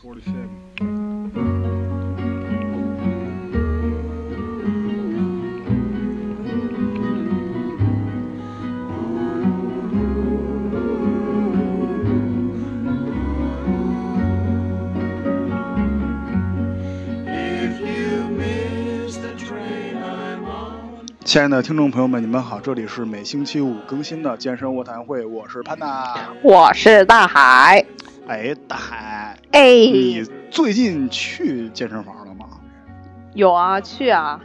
Forty seven。亲爱的听众朋友们，你们好，这里是每星期五更新的健身卧谈会，我是潘娜。我是大海。哎，大海，哎，你最近去健身房了吗？有啊，去啊。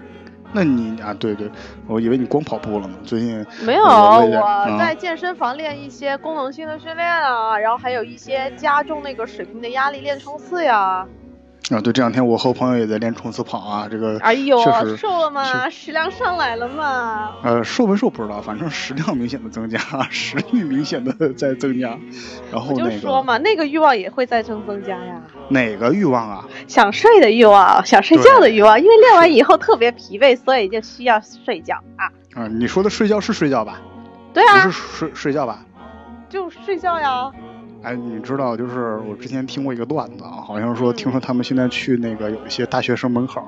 那你啊，对对，我以为你光跑步了呢。最近没有，我在健身房练一些功能性的训练啊，然后还有一些加重那个水平的压力练冲刺呀。啊，对，这两天我和朋友也在练冲刺跑啊，这个哎呦，瘦了吗？食量上来了吗？呃，瘦没瘦不知道，反正食量明显的增加，食欲明显的 在增加。然后我就那个说嘛，那个欲望也会在增增加呀。哪个欲望啊？想睡的欲望，想睡觉的欲望，因为练完以后特别疲惫，所以就需要睡觉啊。啊，你说的睡觉是睡觉吧？对啊不是，睡睡觉吧？就睡觉呀。哎，你知道，就是我之前听过一个段子啊，好像说嗯听说他们现在去那个有一些大学生门口，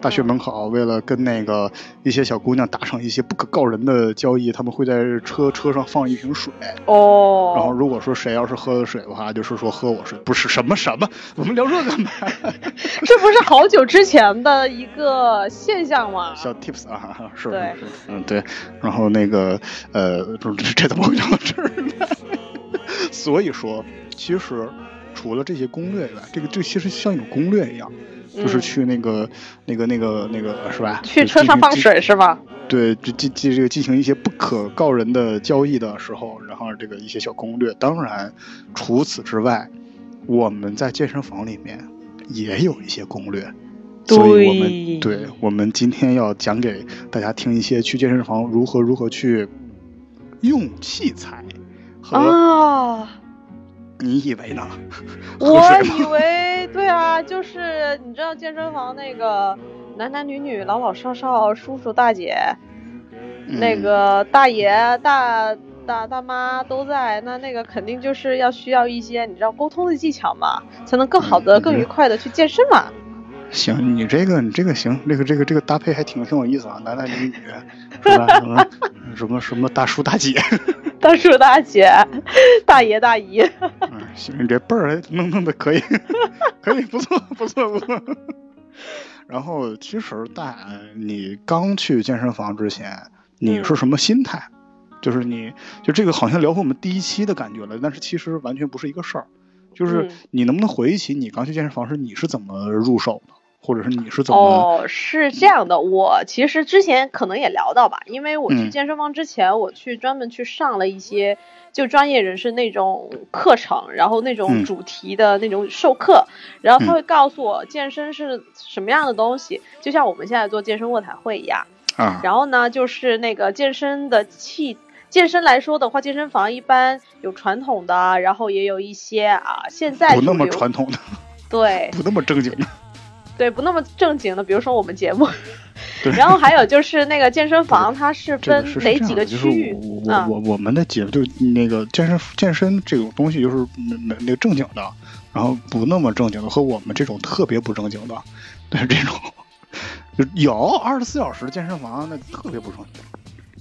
大学门口为了跟那个一些小姑娘达成一些不可告人的交易，他们会在车车上放一瓶水，哦。然后如果说谁要是喝了水的话，就是说喝我水，不是什么什么，我们聊这干嘛？这不是好久之前的一个现象吗？小 tips 啊，是对是是，嗯对，然后那个呃，这这怎么会聊到这儿呢？所以说，其实除了这些攻略以外，这个这其实像一种攻略一样，就是嗯去那个、那个那个那个是吧？去车上放水是吧？对，这这这这个进行一些不可告人的交易的时候，然后这个一些小攻略。当然，除此之外，我们在健身房里面也有一些攻略。所以我们对对我们今天要讲给大家听一些去健身房如何如何去用器材和啊，你以为呢？我以为对啊，就是你知道健身房那个男男女女、老老少少、叔叔大姐、那嗯个大爷、大大大妈都在，那那个肯定就是要需要一些你知道沟通的技巧嘛，才能更好的、嗯更愉快的去健身嘛。行，你这个你这个行，这个这个这个搭配还挺挺有意思啊，男男女女 是吧？什么什么什么大叔大姐，大叔大姐、大爷大姨，嗯，行，你这辈儿弄弄的可以，可以，不错不错不错。然后其实大你刚去健身房之前，你嗯是什么心态？就是你就这个好像聊回我们第一期的感觉了，但是其实完全不是一个事儿。就是嗯你能不能回忆起你刚去健身房时你是怎么入手的，或者是你是怎么？哦，是这样的，我其实之前可能也聊到吧，因为我去嗯健身房之前，我去专门去上了一些就专业人士那种课程，然后那嗯种主题的那种授课，然后他嗯会告诉我健身是什么样的东西，就像我们现在做健身卧谈会一样。啊，然后呢，就是那个健身的器。健身来说的话，健身房一般有传统的，然后也有一些啊，现在不那么传统的，对，不那么正经的。对，不那么正经的，比如说我们节目。然后还有就是那个健身房，它是这分哪几个的就是区域我？我啊我我们的节目就那个健身健身这种东西，就是那那那个正经的，然后不那么正经的，和我们这种特别不正经的，对这种就有二十四小时健身房，那特别不正经。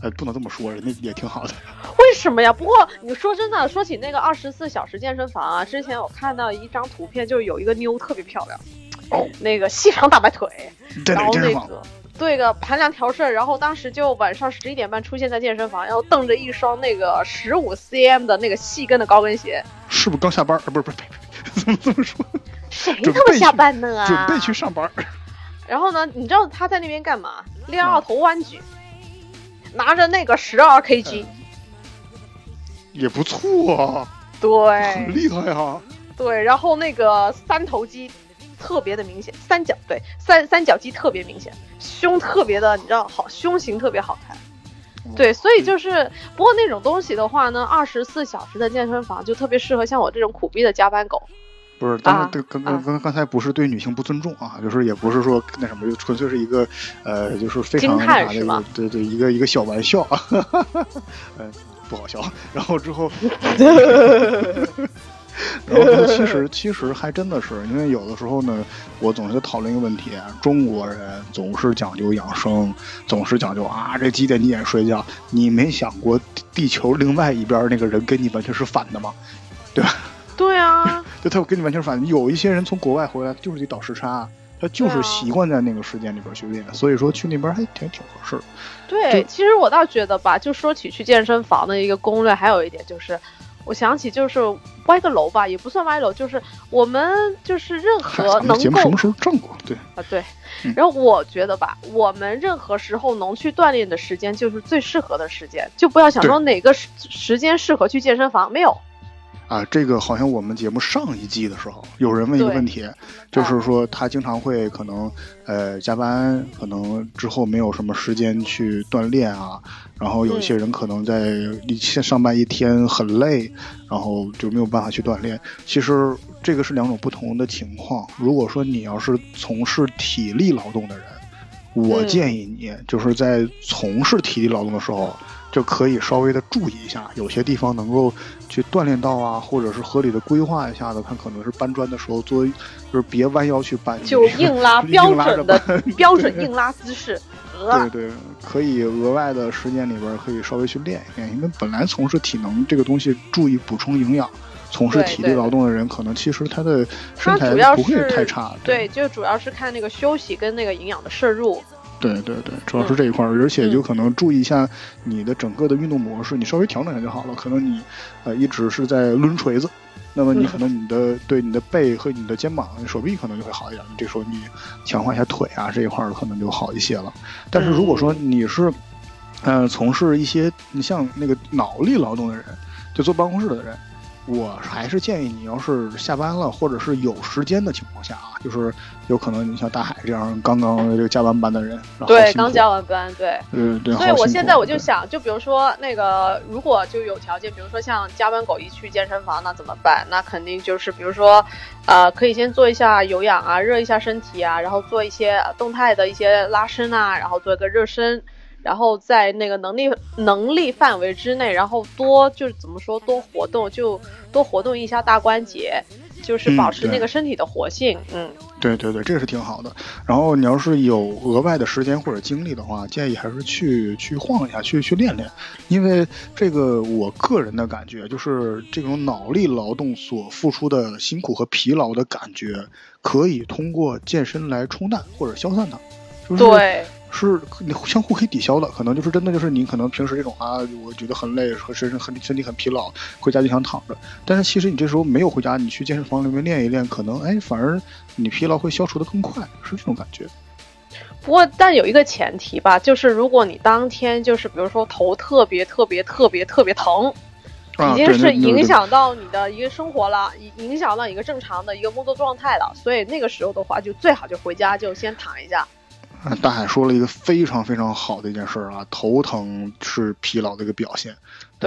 呃，不能这么说，人家也挺好的。为什么呀？不过你说真的，说起那个二十四小时健身房啊，之前我看到一张图片，就是有一个妞特别漂亮，哦，那个细长大白腿，在然后？那个对个盘量调顺，然后当时就晚上十一点半出现在健身房，然后蹬着一双那个十五 cm 的那个细跟的高跟鞋，是不是刚下班？啊，不是不是，呸呸呸，怎么这么说？谁他妈下班呢啊？准备去上班。然后呢，你知道他在那边干嘛？练二头弯举，拿着那个十二 kg，也不错啊，对很对厉害啊。对，然后那个三头肌特别的明显，三角对三三角肌特别明显，胸特别的，你知道好，胸型特别好看。对，所以就是，不过那种东西的话呢，二十四小时的健身房就特别适合像我这种苦逼的加班狗。不是，但啊是对刚刚啊刚刚才不是对女性不尊重啊，就是也不是说那什么，就纯粹是一个呃，就是非常惊那啥的一叹是吗个，对对，一个一个小玩笑啊，嗯，不好笑。然后之后，然后其实其实还真的是，因为有的时候呢，我总是在讨论一个问题：中国人总是讲究养生，总是讲究啊，这几点几点睡觉。你没想过地球另外一边那个人跟你完全是反的吗？对吧？对啊，就他跟你完全反。有一些人从国外回来，就是得倒时差，他就是习惯在那个时间里边训练，所以说去那边还挺挺合适的。对，其实我倒觉得吧，就说起去健身房的一个攻略，还有一点就是，我想起就是歪个楼吧，也不算歪楼，就是我们就是任何能够什么时候挣过？对啊对，然后我觉得吧，我们任何时候能去锻炼的时间就是最适合的时间，就不要想说哪个时时间适合去健身房，没有。啊，这个好像我们节目上一季的时候，有人问一个问题，就是说他经常会可能呃加班，可能之后没有什么时间去锻炼啊。然后有一些人可能在一天上班一天很累，然后就没有办法去锻炼。其实这个是两种不同的情况。如果说你要是从事体力劳动的人，我建议你就是在从事体力劳动的时候。就可以稍微的注意一下，有些地方能够去锻炼到啊，或者是合理的规划一下子，看可能是搬砖的时候做，就是别弯腰去搬，就硬拉标准的 标准硬拉姿势。对对，可以额外的时间里边可以稍微去练一练，因为本来从事体能这个东西，注意补充营养，从事体力劳动的人，可能其实他的身材不会太差。对，就主要是看那个休息跟那个营养的摄入。对对对，主要是这一块儿，而且就可能注意一下你的整个的运动模式，你稍微调整一下就好了。可能你，呃，一直是在抡锤子，那么你可能你的对你的背和你的肩膀、手臂可能就会好一点。你这时候你强化一下腿啊这一块儿可能就好一些了。但是如果说你是，呃，从事一些你像那个脑力劳动的人，就坐办公室的人。我还是建议你，要是下班了或者是有时间的情况下啊，就是有可能你像大海这样刚刚这个加完班的人，对，刚加完班，对，嗯对。所以我现在我就想，就比如说那个，如果就有条件，比如说像加班狗一去健身房，那怎么办？那肯定就是比如说，呃，可以先做一下有氧啊，热一下身体啊，然后做一些动态的一些拉伸啊，然后做一个热身。然后在那个能力能力范围之内，然后多就是怎么说多活动，就多活动一下大关节，就是保持那个身体的活性。嗯，对对对，这个是挺好的。然后你要是有额外的时间或者精力的话，建议还是去去晃一下，去去练练。因为这个我个人的感觉就是，这种脑力劳动所付出的辛苦和疲劳的感觉，可以通过健身来冲淡或者消散它。对。是你相互可以抵消的，可能就是真的就是你可能平时这种啊，我觉得很累和身很身体很疲劳，回家就想躺着。但是其实你这时候没有回家，你去健身房里面练一练，可能哎反而你疲劳会消除的更快，是这种感觉。不过但有一个前提吧，就是如果你当天就是比如说头特别特别特别特别疼，已经是影响到你的一个生活了，影影响到一个正常的一个工作状态了，所以那个时候的话就最好就回家就先躺一下。大海说了一个非常非常好的一件事啊，头疼是疲劳的一个表现。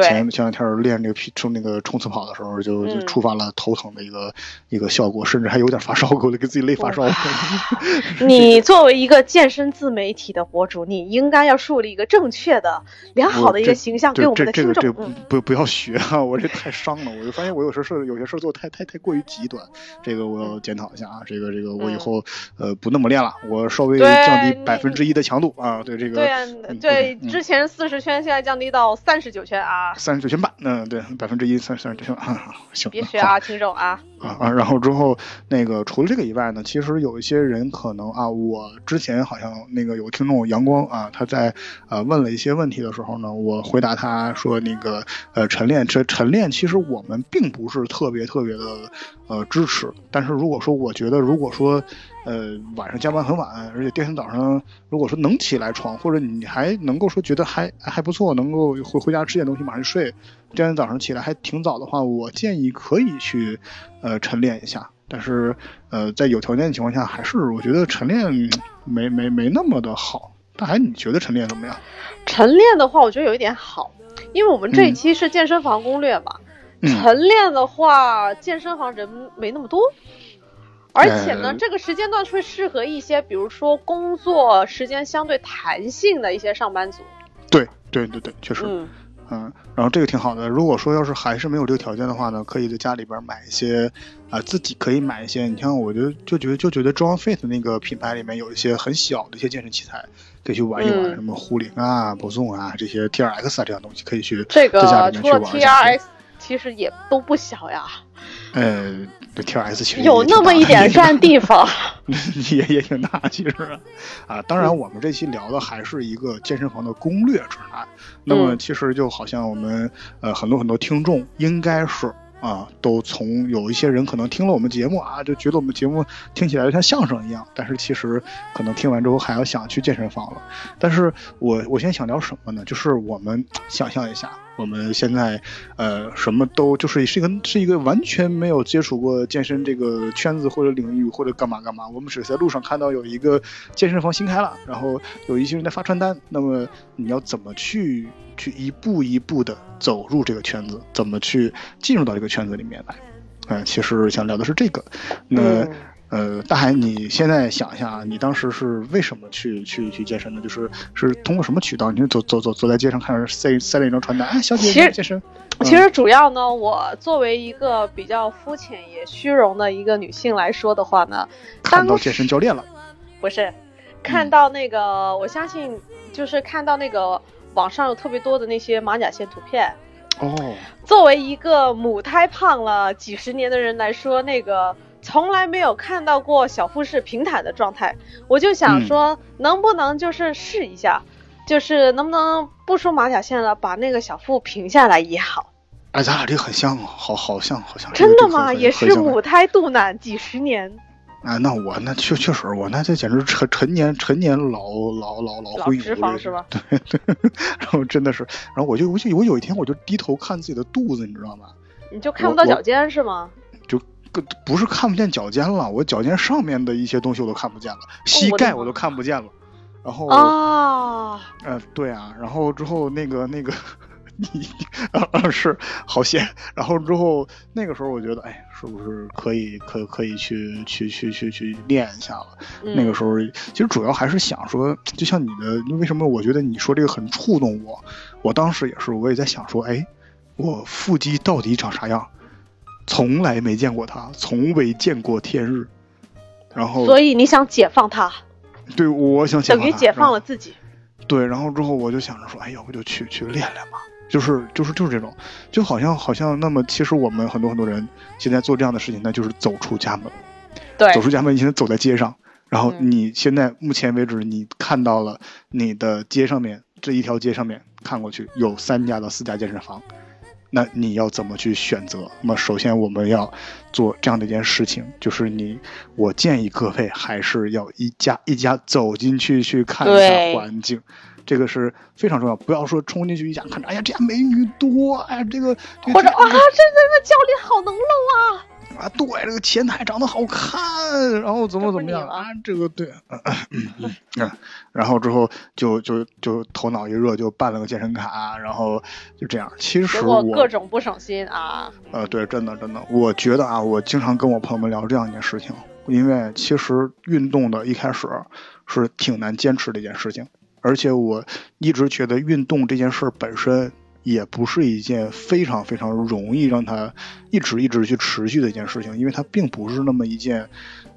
前前两天练那个皮冲那个冲刺跑的时候，就就触发了头疼的一个一个效果，甚至还有点发烧，给我给自己累发烧。你作为一个健身自媒体的博主，你应该要树立一个正确的、良好的一个形象给我们的听众。不不要学啊！我这太伤了，我就发现我有时候是有些事儿做太太太过于极端，这个我要检讨一下啊！这个这个我以后呃不那么练了，我稍微降低百分之一的强度啊！对这个对对，之前四十圈现在降低到三十九圈啊。三十九千八，嗯，对，百分之一，三三十九千八，行。别学啊，听众啊。啊啊，然后之后那个除了这个以外呢，其实有一些人可能啊，我之前好像那个有听众阳光啊，他在呃问了一些问题的时候呢，我回答他说那个呃晨练，这晨练其实我们并不是特别特别的呃支持，但是如果说我觉得如果说呃晚上加班很晚，而且第二天早上如果说能起来床，或者你还能够说觉得还还不错，能够回回家吃点东西马上睡。第二天早上起来还挺早的话，我建议可以去，呃，晨练一下。但是，呃，在有条件的情况下，还是我觉得晨练没没没那么的好。大海，你觉得晨练怎么样？晨练的话，我觉得有一点好，因为我们这一期是健身房攻略嘛。晨练的话，健身房人没那么多，而且呢，这个时间段会适合一些，比如说工作时间相对弹性的一些上班族。对对对对，确实。嗯，然后这个挺好的。如果说要是还是没有这个条件的话呢，可以在家里边买一些，啊、自己可以买一些。你像我就就觉得就觉得 John Fit 那个品牌里面有一些很小的一些健身器材，可以去玩一玩，嗯什么壶铃啊、博颂啊这些 TRX 啊这样东西可以去这在家个除了里面去玩一下。TRX，其实也都不小呀，呃，这 TRX 其实有那么一点占地方。也也挺大，其实啊，当然我们这期聊的还是一个健身房的攻略指南。那么嗯其实就好像我们呃很多很多听众应该是啊，都从有一些人可能听了我们节目啊，就觉得我们节目听起来就像相声一样，但是其实可能听完之后还要想去健身房了。但是我我现在想聊什么呢？就是我们想象一下，我们现在呃什么都就是是一个是一个完全没有接触过健身这个圈子或者领域或者干嘛干嘛，我们只是在路上看到有一个健身房新开了，然后有一些人在发传单，那么你要怎么去去一步一步的走入这个圈子，怎么去进入到这个圈子里面来？嗯、其实想聊的是这个。那、嗯呃，大海，你现在想一下，你当时是为什么去去去健身的？就是是通过什么渠道？你就走走走走在街上，看着塞塞了一张传单，哎，小姐其实姐健身。其实主要呢，我作为一个比较肤浅也虚荣的一个女性来说的话呢，看到健身教练了，不是看到那个，我相信就是看到那个网上有特别多的那些马甲线图片。哦，作为一个母胎胖了几十年的人来说，那个从来没有看到过小腹是平坦的状态，我就想说，能不能就是试一下，就是能不能不说马甲线了，把那个小腹平下来也好。哎，咱俩这很像啊，好好像好像。真的吗？也是。母胎肚腩几十年，啊，那我那确确实，我那这简直是陈陈年陈年老老老老老灰油这脂肪是吧？对对，然后真的是，然后我就我就我有一天我就低头看自己的肚子，你知道吗？你就看不到脚尖是吗？就不是看不见脚尖了，我脚尖上面的一些东西我都看不见了，膝盖我都看不见了。然后，啊，呃，对啊，然后之后那个那个，你 啊是好险。然后之后那个时候我觉得，哎，是不是可以可可以去去去去去练一下了？嗯那个时候其实主要还是想说，就像你的，为什么我觉得你说这个很触动我？我当时也是，我也在想说，哎，我腹肌到底长啥样？从来没见过它，从未见过天日。然后，所以你想解放它，对我想解放等于解放了自己。对，然后之后我就想着说，哎，要不就去去练练吧。就是就是就是这种，就好像好像那么，其实我们很多很多人现在做这样的事情，那就是走出家门。对走出家门，你现在走在街上，然后嗯你现在目前为止，你看到了你的街上面这一条街上面看过去有三家到四家健身房，那你要怎么去选择？那么首先我们要做这样的一件事情，就是你，我建议各位还是要一家一家走进去去看一下环境。这个是非常重要，不要说冲进去一家看着，哎呀，这家美女多，哎呀，这个这个或者啊，这个这这个教练好能露啊！啊，对，这个前台长得好看，然后怎么怎么样啊？这个对，嗯嗯嗯嗯，然后之后就就就头脑一热就办了个健身卡，然后就这样。其实我各种不省心啊。呃，对，真的真的，我觉得啊，我经常跟我朋友们聊这样一件事情，因为其实运动的一开始是挺难坚持的一件事情，而且我一直觉得运动这件事儿本身也不是一件非常非常容易让它一直一直去持续的一件事情，因为它并不是那么一件，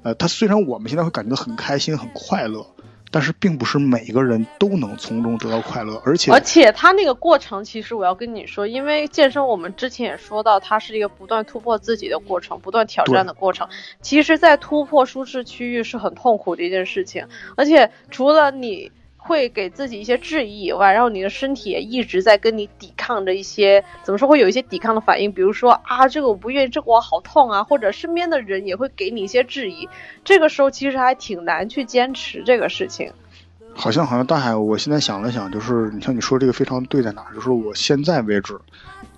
呃，它虽然我们现在会感觉到很开心、很快乐，但是并不是每个人都能从中得到快乐，而且而且它那个过程，其实我要跟你说，因为健身，我们之前也说到，它是一个不断突破自己的过程，不断挑战的过程。其实，在突破舒适区域是很痛苦的一件事情，而且除了你会给自己一些质疑以外，然后你的身体也一直在跟你抵抗着一些，怎么说会有一些抵抗的反应，比如说啊，这个我不愿意，这个我好痛啊，或者身边的人也会给你一些质疑，这个时候其实还挺难去坚持这个事情。好像好像大海，我现在想了想，就是你像你说这个非常对在哪，就是我现在为止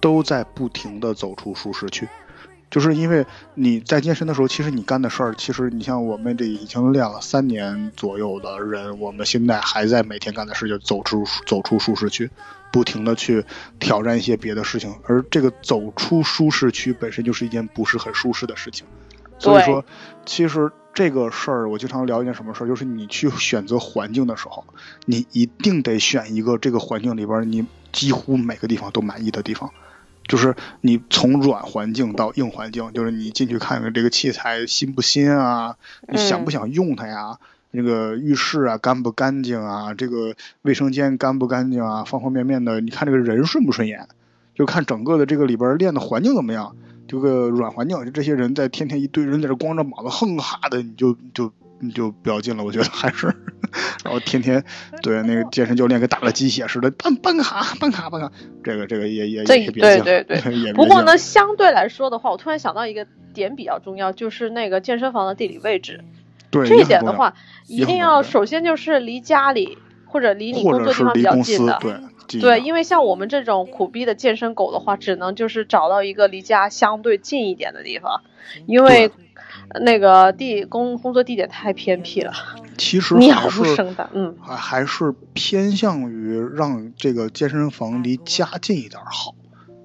都在不停的走出舒适区，就是因为你在健身的时候，其实你干的事儿，其实你像我们这已经练了三年左右的人，我们现在还在每天干的事就走出走出舒适区，不停的去挑战一些别的事情，而这个走出舒适区本身就是一件不是很舒适的事情，所以说，其实这个事儿，我经常聊一件什么事儿，就是你去选择环境的时候，你一定得选一个这个环境里边你几乎每个地方都满意的地方。就是你从软环境到硬环境，就是你进去看看这个器材新不新啊，你想不想用它呀？那个浴室啊干不干净啊？这个卫生间干不干净啊？方方面面的，你看这个人顺不顺眼？就看整个的这个里边练的环境怎么样。这个软环境，就这些人在天天一堆人在这光着膀子哼哈的，你就就你就不要进了。我觉得还是，然后天天对那个健身教练跟打了鸡血似的，办办卡办卡办卡，这个这个也也也别进。对对对。不过呢，相对来说的话，我突然想到一个点比较重要，就是那个健身房的地理位置。对。这一点的话，一定要首先就是离家里或者离你工作地方比较近的。对。对，因为像我们这种苦逼的健身狗的话，只能就是找到一个离家相对近一点的地方，因为那个地工工作地点太偏僻了。其实鸟不生蛋，嗯，还还是偏向于让这个健身房离家近一点好。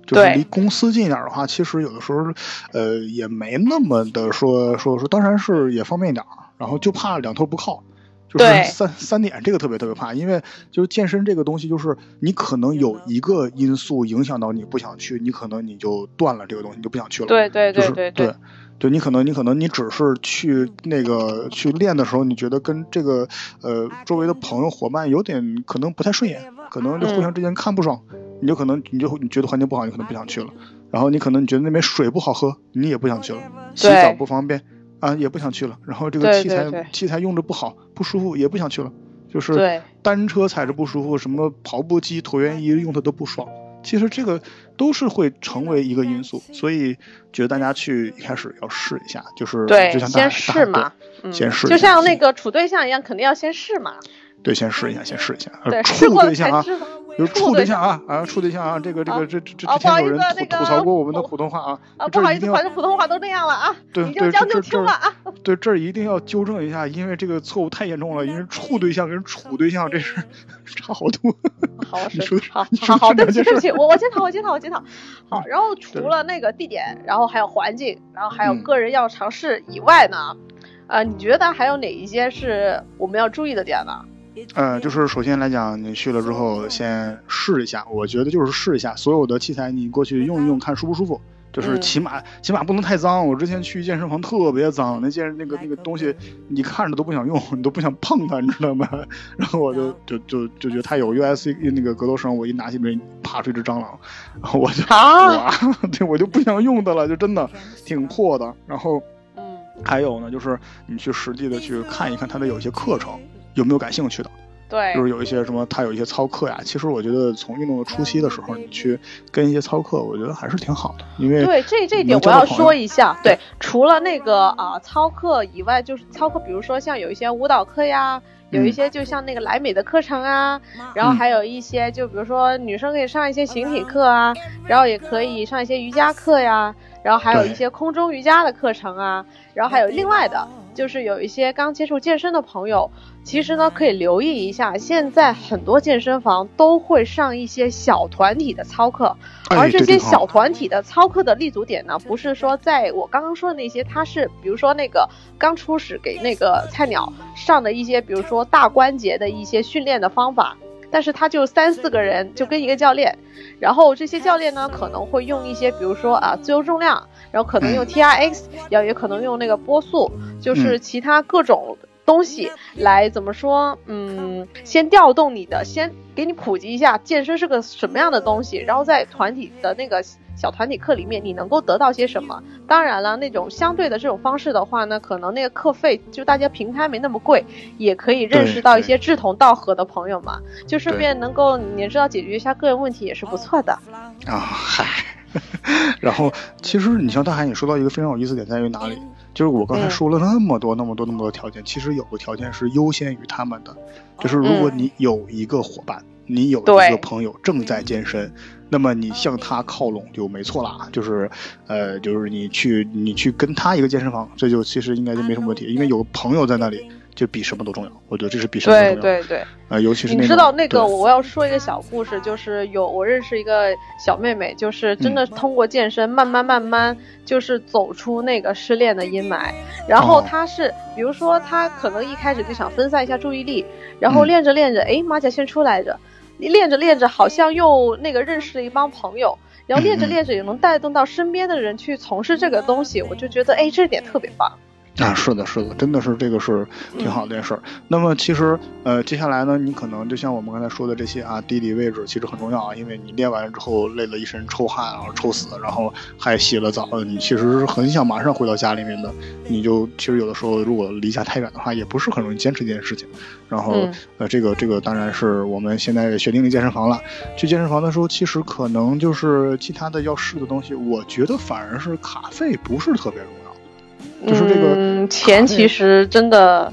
就是离公司近一点的话，其实有的时候，呃，也没那么的说说说，当然是也方便一点，然后就怕两头不靠。就是三三点，这个特别特别怕，因为就是健身这个东西，就是你可能有一个因素影响到你不想去，你可能你就断了这个东西，你就不想去了。对对对对对，就你可能你可能你只是去那个去练的时候，你觉得跟这个呃周围的朋友伙伴有点可能不太顺眼，可能就互相之间看不爽，你就可能你就你觉得环境不好，你可能不想去了。然后你可能你觉得那边水不好喝，你也不想去了，洗澡不方便。啊，也不想去了。然后这个器材器材用着不好，不舒服，也不想去了。就是单车踩着不舒服，什么跑步机、椭圆仪用的都不爽。其实这个都是会成为一个因素，所以觉得大家去一开始要试一下，就是对，就像先试嘛，先试，就像那个处对象一样，肯定要先试嘛。对，先试一下，先试一下。对，处对象啊。就处对象啊啊，处对象啊，这个这个这这之前有人吐吐槽过我们的普通话啊，啊不好意思，反正普通话都那样了啊，对对，将就听了啊，对这儿一定要纠正一下，因为这个错误太严重了，因为处对象跟处对象这是 差好多。好，你说好，好好对不起对不起，我我检讨我检讨我检讨。好，然后除了那个地点，然后还有环境，然后还有个人要尝试以外呢，呃，你觉得还有哪一些是我们要注意的点呢？呃，就是首先来讲，你去了之后先试一下，我觉得就是试一下所有的器材，你过去用一用，看舒不舒服。就是起码起码不能太脏。我之前去健身房特别脏，那健那个那个东西，你看着都不想用，你都不想碰它，你知道吗？然后我就就就就觉得它有 U S C 那个格斗绳，我一拿起来啪出一只蟑螂，然后我就啊，对我就不想用它了，就真的挺破的。然后嗯，还有呢，就是你去实际的去看一看它的有些课程。有没有感兴趣的？对，就是有一些什么，他有一些操课呀。其实我觉得从运动的初期的时候，你去跟一些操课，我觉得还是挺好的。因为对这这一点我要说一下，对，除了那个啊操课以外，就是操课，比如说像有一些舞蹈课呀，有一些就像那个莱美的课程啊，然后还有一些就比如说女生可以上一些形体课啊，然后也可以上一些瑜伽课呀，然后还有一些空中瑜伽的课程啊，然后还有另外的。就是有一些刚接触健身的朋友，其实呢可以留意一下，现在很多健身房都会上一些小团体的操课，而这些小团体的操课的立足点呢，不是说在我刚刚说的那些，它是比如说那个刚初始给那个菜鸟上的一些，比如说大关节的一些训练的方法。但是他就三四个人就跟一个教练，然后这些教练呢可能会用一些，比如说啊自由重量，然后可能用 T R X，要也可能用那个波速，就是其他各种东西来怎么说？嗯，先调动你的，先给你普及一下健身是个什么样的东西，然后在团体的那个。小团体课里面你能够得到些什么？当然了，那种相对的这种方式的话呢，可能那个课费就大家平摊没那么贵，也可以认识到一些志同道合的朋友嘛，就顺便能够你知道解决一下个人问题也是不错的。啊嗨，然后其实你像大海，你说到一个非常有意思点在于哪里？就是我刚才说了那么多那么多那么多条件，其实有个条件是优先于他们的，就是如果你有一个伙伴。你有一个朋友正在健身，那么你向他靠拢就没错啦。就是，呃，就是你去你去跟他一个健身房，这就其实应该就没什么问题，因为有个朋友在那里，就比什么都重要。我觉得这是比什么都重对要。对对对，呃，尤其是你知道那个，我要说一个小故事，就是有我认识一个小妹妹，就是真嗯的通过健身，慢慢慢慢就是走出那个失恋的阴霾。然后哦她是，比如说她可能一开始就想分散一下注意力，然后嗯练着练着，哎，马甲线出来着，练着练着好像又那个认识了一帮朋友。然后练着练着也能带动到身边的人去从事这个东西，我就觉得哎，这点特别棒。啊，是的，是的，真的是这个是挺好的一件事儿。那么其实呃，接下来呢，你可能就像我们刚才说的这些啊，地理位置其实很重要啊，因为你练完了之后累了一身臭汗，然后臭死，然后还洗了澡，你其实是很想马上回到家里面的。你就其实有的时候如果离家太远的话，也不是很容易坚持这件事情。然后、嗯呃，这个这个当然是我们现在选定了健身房了。去健身房的时候，其实可能就是其他的要试的东西，我觉得反而是卡费不是特别重要。就是这个嗯，钱其实真的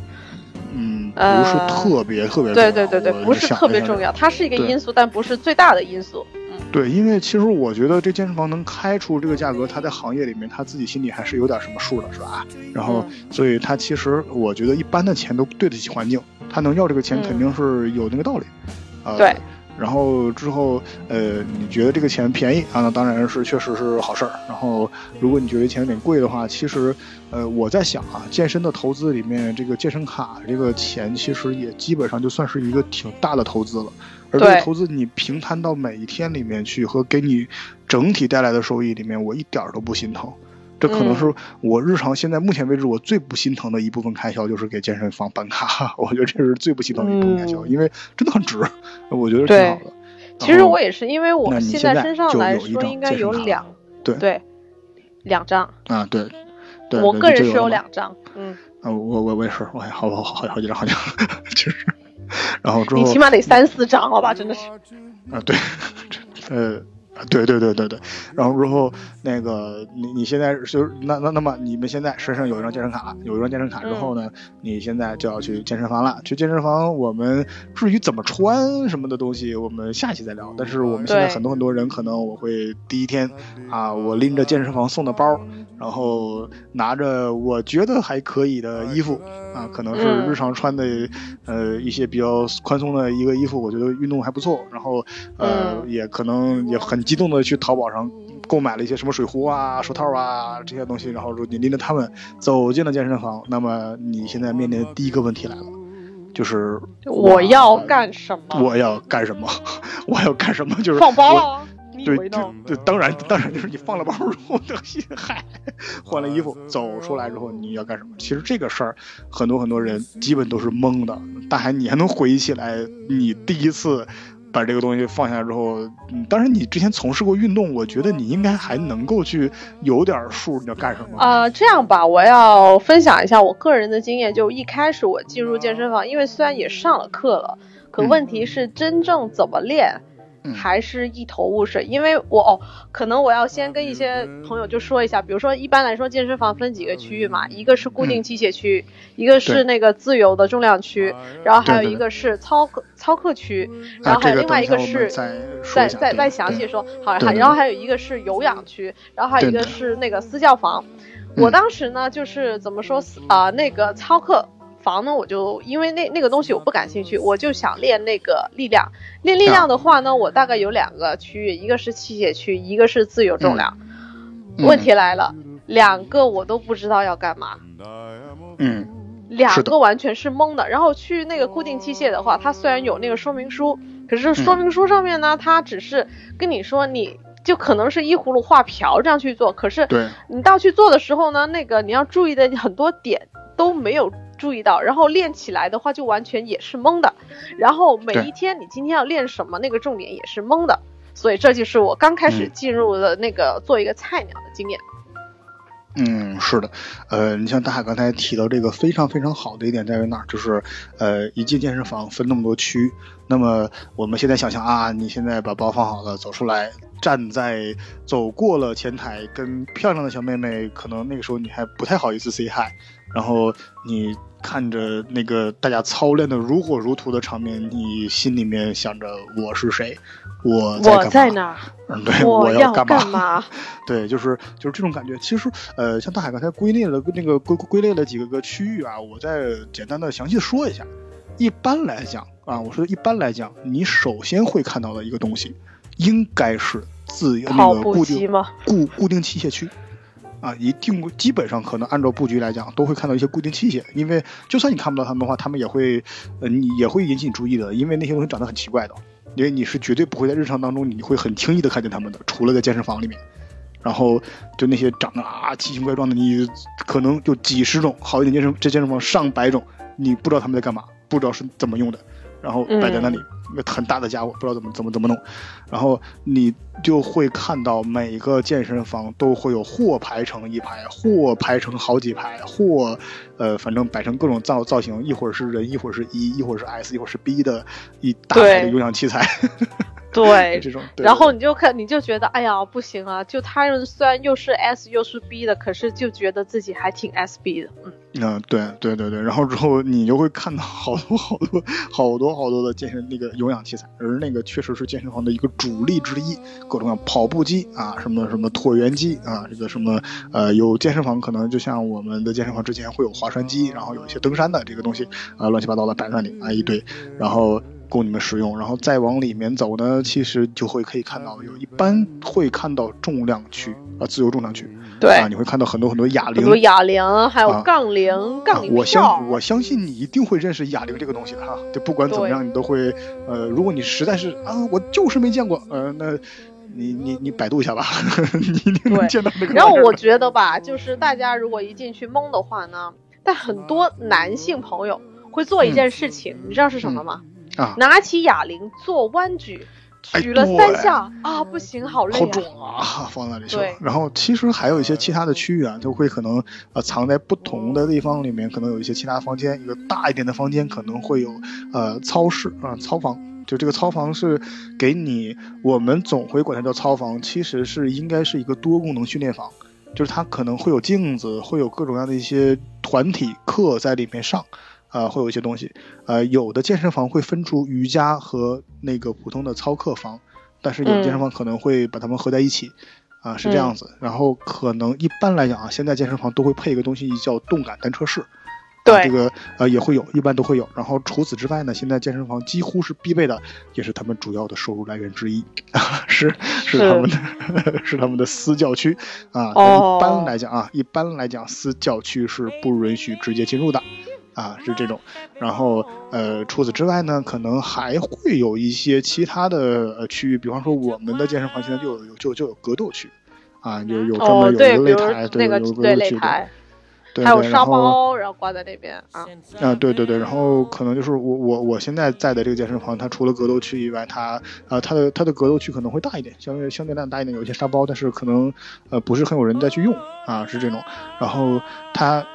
嗯，不呃是特别、特别重要。对对对对，不是特别重要，它是一个因素，但不是最大的因素。嗯，对，因为其实我觉得这健身房能开出这个价格，他在行业里面他自己心里还是有点什么数的，是吧？然后，嗯所以他其实我觉得一般的钱都对得起环境，他能要这个钱嗯肯定是有那个道理。呃、对。然后之后，呃，你觉得这个钱便宜啊？那当然是确实是好事儿。然后，如果你觉得钱有点贵的话，其实，呃，我在想啊，健身的投资里面，这个健身卡这个钱其实也基本上就算是一个挺大的投资了。而这个投资你平摊到每一天里面去，和给你整体带来的收益里面，我一点儿都不心疼。这可能嗯是我日常现在目前为止我最不心疼的一部分开销，就是给健身房办卡。我觉得这是最不心疼的一部分开销，嗯因为真的很值，我觉得挺好的。其实我也是，因为我现现在身上来说应该有两对对两张，啊，对，对，我个人是有两张。嗯，啊，我我我也是，我还好好好好几张好几张，就是，然后之后你起码得三四张好吧？真的是。啊，对，呃，啊对对对对对，然后之后那个你你现在就是那那那么你们现在身上有一张健身卡，有一张健身卡之后呢，你现在就要去健身房了。去健身房，我们至于怎么穿什么的东西，我们下期再聊。但是我们现在很多很多人可能我会第一天啊，我拎着健身房送的包，然后拿着我觉得还可以的衣服啊，可能是嗯日常穿的、呃一些比较宽松的一个衣服，我觉得运动还不错。然后呃、嗯也可能也很激动的去淘宝上购买了一些什么水壶啊、手套啊这些东西，然后说你拎着它们走进了健身房，那么你现在面临的第一个问题来了，就是我要干什么？我要干什么？我要干什么？就是放包对，就？就当然当然就是你放了包之后，这个心嗨，换了衣服走出来之后你要干什么？其实这个事儿，很多很多人基本都是懵的。大海，你还能回忆起来你第一次把这个东西放下之后，嗯，当然你之前从事过运动，我觉得你应该还能够去有点数你要干什么。呃，这样吧，我要分享一下我个人的经验。就一开始我进入健身房，因为虽然也上了课了，可问题是真正怎么练，还是一头雾水。因为我哦，可能我要先跟一些朋友就说一下，比如说一般来说健身房分几个区域嘛，一个是固定器械区，一个是那个自由的重量区，然后还有一个是操课操课区，然后还有另外一个是。再再再再详细说，好，然后还有一个是有氧区，然后还有一个是那个私教房。嗯。我当时呢，就是怎么说啊、那个操课房呢，我就因为那那个东西我不感兴趣，我就想练那个力量。练力量的话呢，我大概有两个区域，一个是器械区，一个是自由重量。嗯问题来了，两个我都不知道要干嘛。嗯两个完全是懵的。然后去那个固定器械的话，它虽然有那个说明书，可是说明书上面呢，它只是跟你说你。就可能是依葫芦画瓢这样去做，可是你到去做的时候呢，那个你要注意的很多点都没有注意到，然后练起来的话就完全也是懵的，然后每一天你今天要练什么，那个重点也是懵的，所以这就是我刚开始嗯进入的那个做一个菜鸟的经验。嗯，是的，呃，你像大海刚才提到这个非常非常好的一点在于哪儿？就是，呃，一进健身房分那么多区，那么我们现在想象啊，你现在把包放好了，走出来，站在走过了前台，跟漂亮的小妹妹，可能那个时候你还不太好意思 say hi，然后你看着那个大家操练的如火如荼的场面，你心里面想着我是谁，我在我在哪？嗯，对，我要干嘛？嘛？对，就是就是这种感觉。其实，呃，像大海刚才归类了那个归归类了几个个区域啊，我再简单的详细说一下。一般来讲啊，我说一般来讲，你首先会看到的一个东西，应该是自由那个固定固固定器械区。啊，一定基本上可能按照布局来讲，都会看到一些固定器械，因为就算你看不到他们的话，他们也会，呃，你也会引起你注意的，因为那些东西长得很奇怪的，因为你是绝对不会在日常当中你会很轻易的看见他们的，除了在健身房里面，然后就那些长得啊奇形怪状的，你可能就几十种，好一点健身这健身房上百种，你不知道他们在干嘛，不知道是怎么用的。然后摆在那里，个很大的家伙，不知道怎么怎么怎么弄，然后你就会看到每个健身房都会有或排成一排，或排成好几排，或呃，反正摆成各种造造型，一会儿是人，一会儿是一一会儿是 S，一会儿是 B 的一大排的有氧器材。对，这种，然后你就看，你就觉得，哎呀，不行啊！就他人虽然又是 S 又是 B 的，可是就觉得自己还挺 SB 的，嗯。嗯，对对对对，然后之后你就会看到好多好多好多好多的健身那个有氧器材，而那个确实是健身房的一个主力之一，各种各样跑步机啊，什么什么椭圆机啊，这个什么呃，有健身房可能就像我们的健身房之前会有划船机，然后有一些登山的这个东西啊，乱七八糟的摆那里啊一堆，然后。供你们使用，然后再往里面走呢，其实就会可以看到，有一般会看到重量区啊，自由重量区，对。啊，你会看到很多很多哑铃，很多哑铃，还有杠铃，杠铃我相我相信你一定会认识哑铃这个东西的哈，就不管怎么样，你都会呃，如果你实在是啊，我就是没见过，呃，那你你你百度一下吧，你一定能见到那个。然后我觉得吧，就是大家如果一进去懵的话呢，但很多男性朋友会做一件事情，你知道是什么吗？啊！拿起哑铃做弯举，举了三下啊，不行，好累，好重啊，放那里去。然后其实还有一些其他的区域啊，就会可能呃藏在不同的地方里面，可能有一些其他房间。一个大一点的房间可能会有呃操室啊，操房。就这个操房是给你，我们总会管它叫操房，其实是应该是一个多功能训练房，就是它可能会有镜子，会有各种各样的一些团体课在里面上。啊，会有一些东西，呃，有的健身房会分出瑜伽和那个普通的操课房，但是有的健身房可能会把它们合在一起，啊，是这样子。然后可能一般来讲啊，现在健身房都会配一个东西叫动感单车室，对，这个呃也会有，一般都会有。然后除此之外呢，现在健身房几乎是必备的，也是他们主要的收入来源之一啊，是是他们的，是他们的私教区啊。一般来讲啊，一般来讲私教区是不允许直接进入的。啊，是这种，然后呃，除此之外呢，可能还会有一些其他的呃区域，比方说我们的健身房现在就有就就有格斗区，啊，有有专门有一个擂台，对，有格斗区，还有沙包，然后挂在那边啊。啊，对对对，然后可能就是我我我现在在的这个健身房，它除了格斗区以外，它呃它的它的格斗区可能会大一点，相对相对量大一点，有一些沙包，但是可能呃不是很有人再去用啊，是这种，然后它。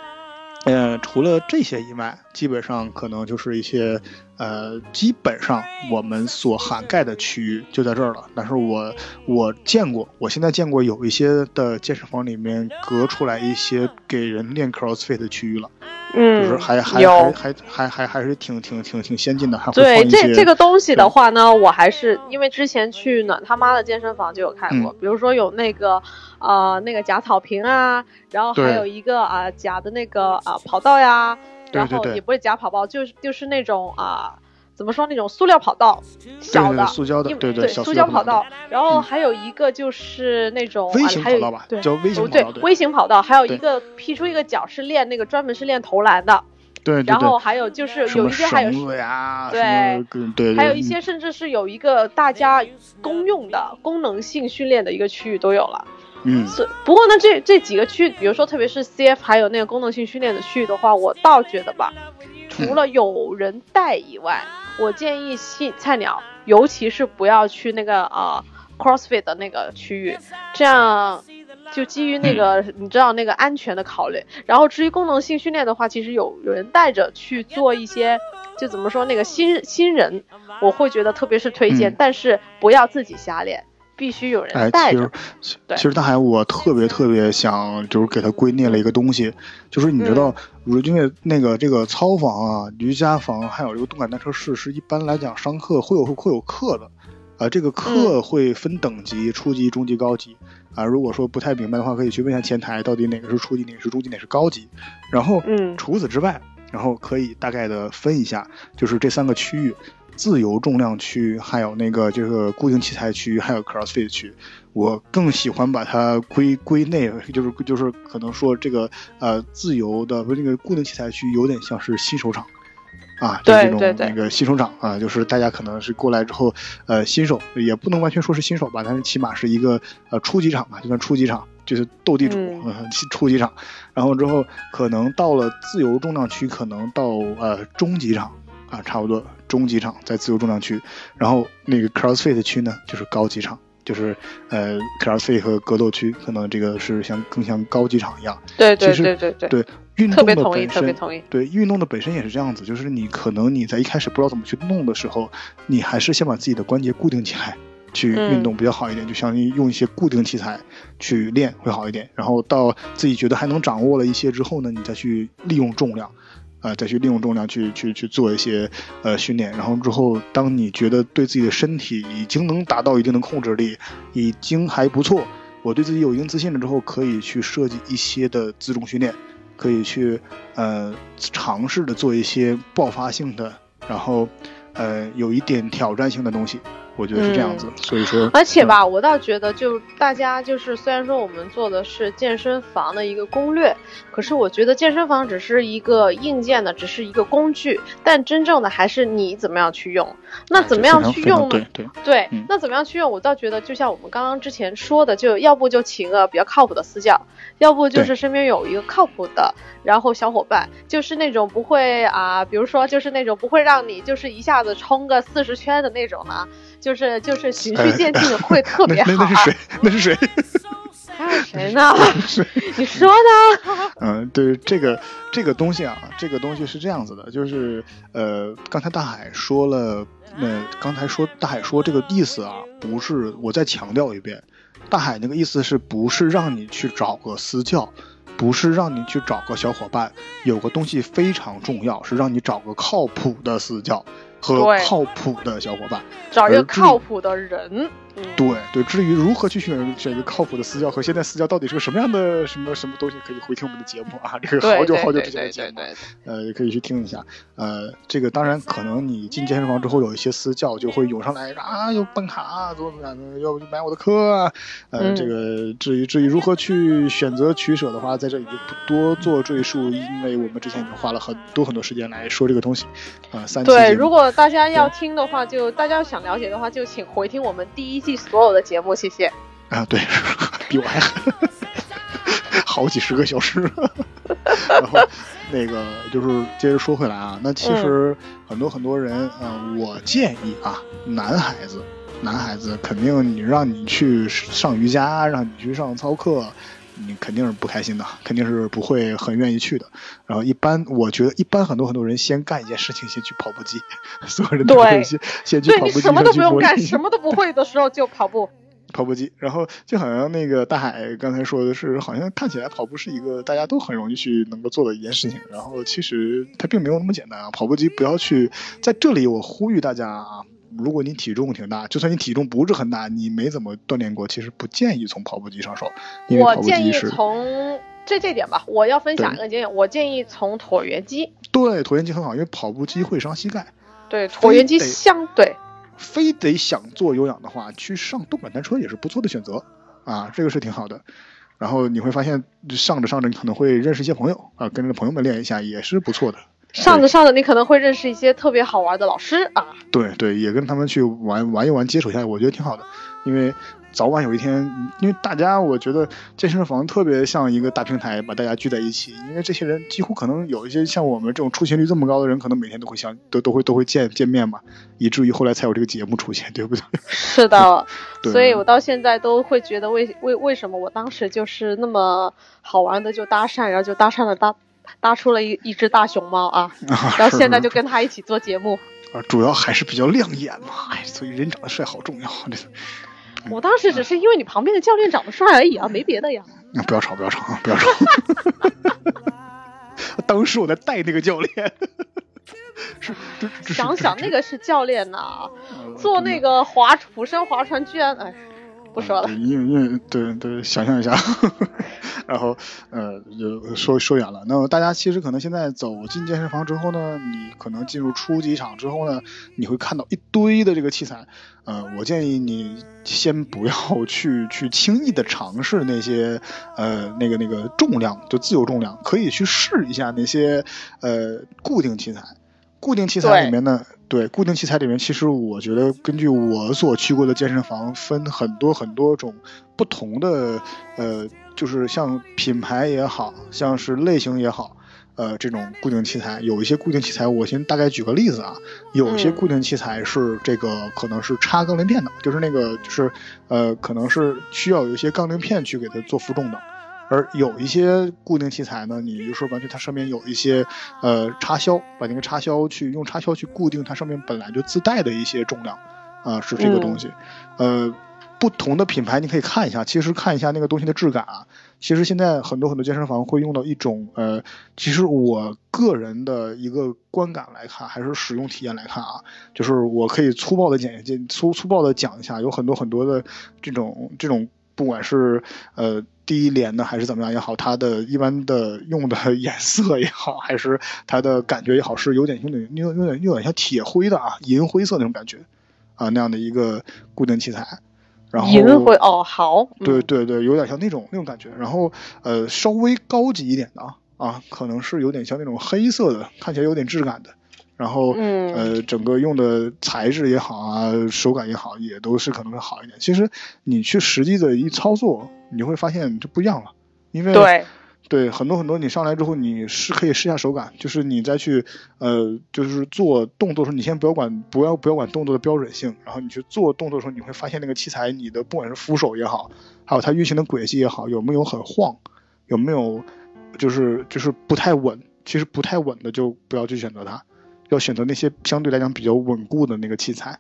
嗯，除了这些以外，基本上可能就是一些。呃，基本上我们所涵盖的区域就在这儿了。但是我我见过，我现在见过有一些的健身房里面隔出来一些给人练 CrossFit 的区域了。嗯，就是还还还还还还还是挺挺挺挺先进的，对这这个东西的话呢，我还是因为之前去暖他妈的健身房就有看过，比如说有那个呃那个假草坪啊，然后还有一个啊假的那个啊跑道呀。然后也不是假跑道，就是就是那种啊，怎么说那种塑料跑道，小的塑胶的，对对，塑胶跑道。然后还有一个就是那种微型跑道吧，叫微型跑道。对，微型跑道，还有一个劈出一个角是练那个专门是练投篮的。对。然后还有就是有一些还有对对，还有一些甚至是有一个大家公用的功能性训练的一个区域都有了。嗯，是不过呢，这这几个区，比如说特别是 CF 还有那个功能性训练的区域的话，我倒觉得吧，除了有人带以外，我建议新菜鸟，尤其是不要去那个呃 CrossFit 的那个区域，这样就基于那个你知道那个安全的考虑。然后至于功能性训练的话，其实有有人带着去做一些，就怎么说那个新新人，我会觉得特别是推荐，但是不要自己瞎练。必须有哎，人带着其实。其实大海，我特别特别想就是给他归纳了一个东西，就是你知道，如因为那个这个操房啊、瑜伽房，还有这个动感单车室，是一般来讲上课会有会有课的，啊、这个课会分等级，初级、中级、高级。啊，如果说不太明白的话，可以去问一下前台，到底哪个是初级，哪个是中级，哪个是高级。然后，嗯除此之外，然后可以大概的分一下，就是这三个区域：自由重量区，还有那个就是固定器材区，还有 CrossFit 区。我更喜欢把它归归内，就是就是可能说这个呃自由的不是那个固定器材区有点像是新手场。啊，就是这种对对那个新手场啊，就是大家可能是过来之后，呃，新手也不能完全说是新手吧，但是起码是一个呃初级场吧，就算初级场，就是斗地主，嗯呃初级场。然后之后可能到了自由重量区，可能到呃中级场啊，差不多中级场在自由重量区，然后那个 CrossFit 区呢就是高级场，就是呃 CrossFit 和格斗区，可能这个是像更像高级场一样。对对对对对，对运动的本身。对运动的本身也是这样子，就是你可能你在一开始不知道怎么去弄的时候，你还是先把自己的关节固定起来，去嗯运动比较好一点，就相当于用一些固定器材去练会好一点。然后到自己觉得还能掌握了一些之后呢，你再去利用重量，呃，再去利用重量去去去做一些呃训练。然后之后，当你觉得对自己的身体已经能达到一定的控制力，已经还不错，我对自己有一定自信了之后，可以去设计一些的自重训练。可以去呃尝试的做一些爆发性的，然后呃有一点挑战性的东西，我觉得是这样子。所以说，而且吧，我倒觉得，就大家就是，虽然说我们做的是健身房的一个攻略，可是我觉得健身房只是一个硬件的，只是一个工具，但真正的还是你怎么样去用。那怎么样去用呢？对对，对嗯，那怎么样去用？我倒觉得，就像我们刚刚之前说的，就要不就请个比较靠谱的私教，要不就是身边有一个靠谱的，然后小伙伴，就是那种不会啊，比如说就是那种不会让你就是一下子冲个四十圈的那种呢，就是就是循序渐进会特别好啊。那那是谁？那是谁？还有谁呢？是你说呢？嗯，对这个这个东西啊，这个东西是这样子的，就是呃，刚才大海说了，呃，刚才说大海说这个意思啊，不是，我再强调一遍，大海那个意思是不是让你去找个私教，不是让你去找个小伙伴，有个东西非常重要，是让你找个靠谱的私教和靠谱的小伙伴。找一个靠谱的人。嗯，对对，至于如何去选选一个靠谱的私教和现在私教到底是个什么样的什么什么东西，可以回听我们的节目啊，这个好久好久之前的节目，对对，呃，也可以去听一下。呃，这个当然可能你进健身房之后，有一些私教就会涌上来啊，有办卡啊，怎么怎么样的，要不就买我的课啊。呃，嗯这个至于至于如何去选择取舍的话，在这里就不多做赘述，因为我们之前已经花了很多很多时间来说这个东西。啊、三期对，如果大家要听的话，就大家想了解的话，就请回听我们第一季所有的节目，谢谢。啊，对，比我还狠，好几十个小时。然后那个就是接着说回来啊，那其实很多很多人，嗯、我建议啊，男孩子，男孩子肯定你让你去上瑜伽，让你去上操课。你肯定是不开心的，肯定是不会很愿意去的。然后一般，我觉得一般很多很多人先干一件事情，先去跑步机，所有人都对会先先去跑步机什么都不用干，什么都不会的时候就跑步。跑步机，然后就好像那个大海刚才说的是，好像看起来跑步是一个大家都很容易去能够做的一件事情，然后其实它并没有那么简单啊。跑步机不要去，在这里我呼吁大家啊，如果你体重挺大，就算你体重不是很大，你没怎么锻炼过，其实不建议从跑步机上手，因为我建议从这这点吧，我要分享一个经验，我建议从椭圆机。对椭圆机很好，因为跑步机会伤膝盖。对，椭圆机相对非得想做有氧的话，去上动感单车也是不错的选择啊，这个是挺好的。然后你会发现，上着上着，你可能会认识一些朋友啊，跟着朋友们练一下也是不错的。上着上着，你可能会认识一些特别好玩的老师啊。对对，也跟他们去玩玩一玩，接触一下，我觉得挺好的。因为早晚有一天，因为大家我觉得健身房特别像一个大平台，把大家聚在一起。因为这些人几乎可能有一些像我们这种出勤率这么高的人，可能每天都会相都都会都会见见面嘛，以至于后来才有这个节目出现，对不对？是的，所以我到现在都会觉得为为为什么我当时就是那么好玩的就搭讪，然后就搭讪了搭搭出了一一只大熊猫啊，啊，然后现在就跟他一起做节目。啊，主要还是比较亮眼嘛，哎，所以人长得帅好重要。这我当时只是因为你旁边的教练长得帅而已啊，没别的呀。那不要吵，不要吵啊，不要吵。当时我在带那个教练，是想想那个是教练呐、呃做那个划釜山划船居然哎，不说了对，。因为因为对对，想象一下，然后呃，就说说远了。那么大家其实可能现在走进健身房之后呢，你可能进入初级场之后呢，你会看到一堆的这个器材。呃，我建议你先不要去去轻易的尝试那些呃那个那个重量，就自由重量，可以去试一下那些呃固定器材。固定器材里面呢，对固定器材里面，其实我觉得根据我所去过的健身房，分很多很多种不同的，呃，就是像品牌也好像是类型也好，呃，这种固定器材，有一些固定器材，我先大概举个例子啊，有一些嗯固定器材是这个可能是插杠铃片的，就是那个就是呃，可能是需要有一些杠铃片去给它做负重的。而有一些固定器材呢，你就是完全它上面有一些呃插销，把那个插销去用插销去固定它上面本来就自带的一些重量，啊、是这个东西。呃，不同的品牌你可以看一下，其实看一下那个东西的质感啊。其实现在很多很多健身房会用到一种呃，其实我个人的一个观感来看，还是使用体验来看啊，就是我可以粗暴的讲一粗粗暴的讲一下，有很多很多的这种这种，不管是呃低廉的还是怎么样也好，它的一般的用的颜色也好，还是它的感觉也好，是有点有点有有点有点像铁灰的啊，银灰色那种感觉啊那样的一个固定器材。然后银灰哦，好，嗯对对对，有点像那种那种感觉。然后呃，稍微高级一点的啊啊，可能是有点像那种黑色的，看起来有点质感的。然后、嗯呃，整个用的材质也好啊，手感也好，也都是可能会好一点。其实你去实际的一操作，你会发现就不一样了，因为对，对，很多很多，你上来之后，你是可以试一下手感，就是你再去呃，就是做动作的时候，你先不要管不要不要管动作的标准性，然后你去做动作的时候，你会发现那个器材，你的不管是扶手也好，还有它运行的轨迹也好，有没有很晃，有没有就是就是不太稳，其实不太稳的就不要去选择它，要选择那些相对来讲比较稳固的那个器材。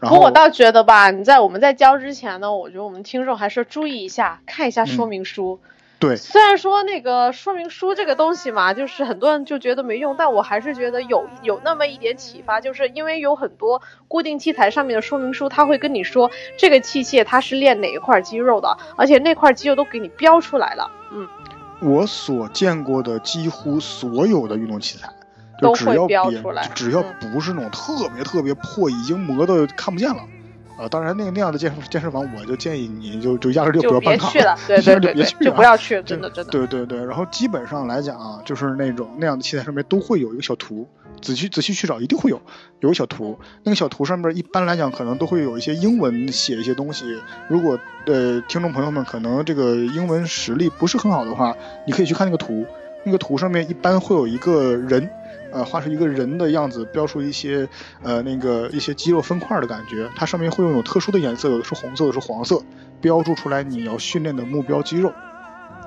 然后不过我倒觉得吧，你在我们在教之前呢，我觉得我们听众还是注意一下，看一下说明书。对虽然说那个说明书这个东西嘛，就是很多人就觉得没用，但我还是觉得有有那么一点启发，就是因为有很多固定器材上面的说明书，它会跟你说这个器械它是练哪一块肌肉的，而且那块肌肉都给你标出来了。嗯，我所见过的几乎所有的运动器材，就都会只要别标出来只要嗯不是那种特别特别破，已经磨的看不见了。啊，当然那个那样的健身健身房，我就建议你就就压根儿就不要办卡 别去了，对对对对，就别去了就不要去，对真的真的。对对对，然后基本上来讲啊，就是那种那样的器材上面都会有一个小图，仔细仔细去找一定会有有个小图，那个小图上面一般来讲可能都会有一些英文写一些东西。如果呃听众朋友们可能这个英文实力不是很好的话，你可以去看那个图，那个图上面一般会有一个人。呃，画出一个人的样子，标出一些呃那个一些肌肉分块的感觉，它上面会用有特殊的颜色，有的是红色，有的是黄色，标注出来你要训练的目标肌肉。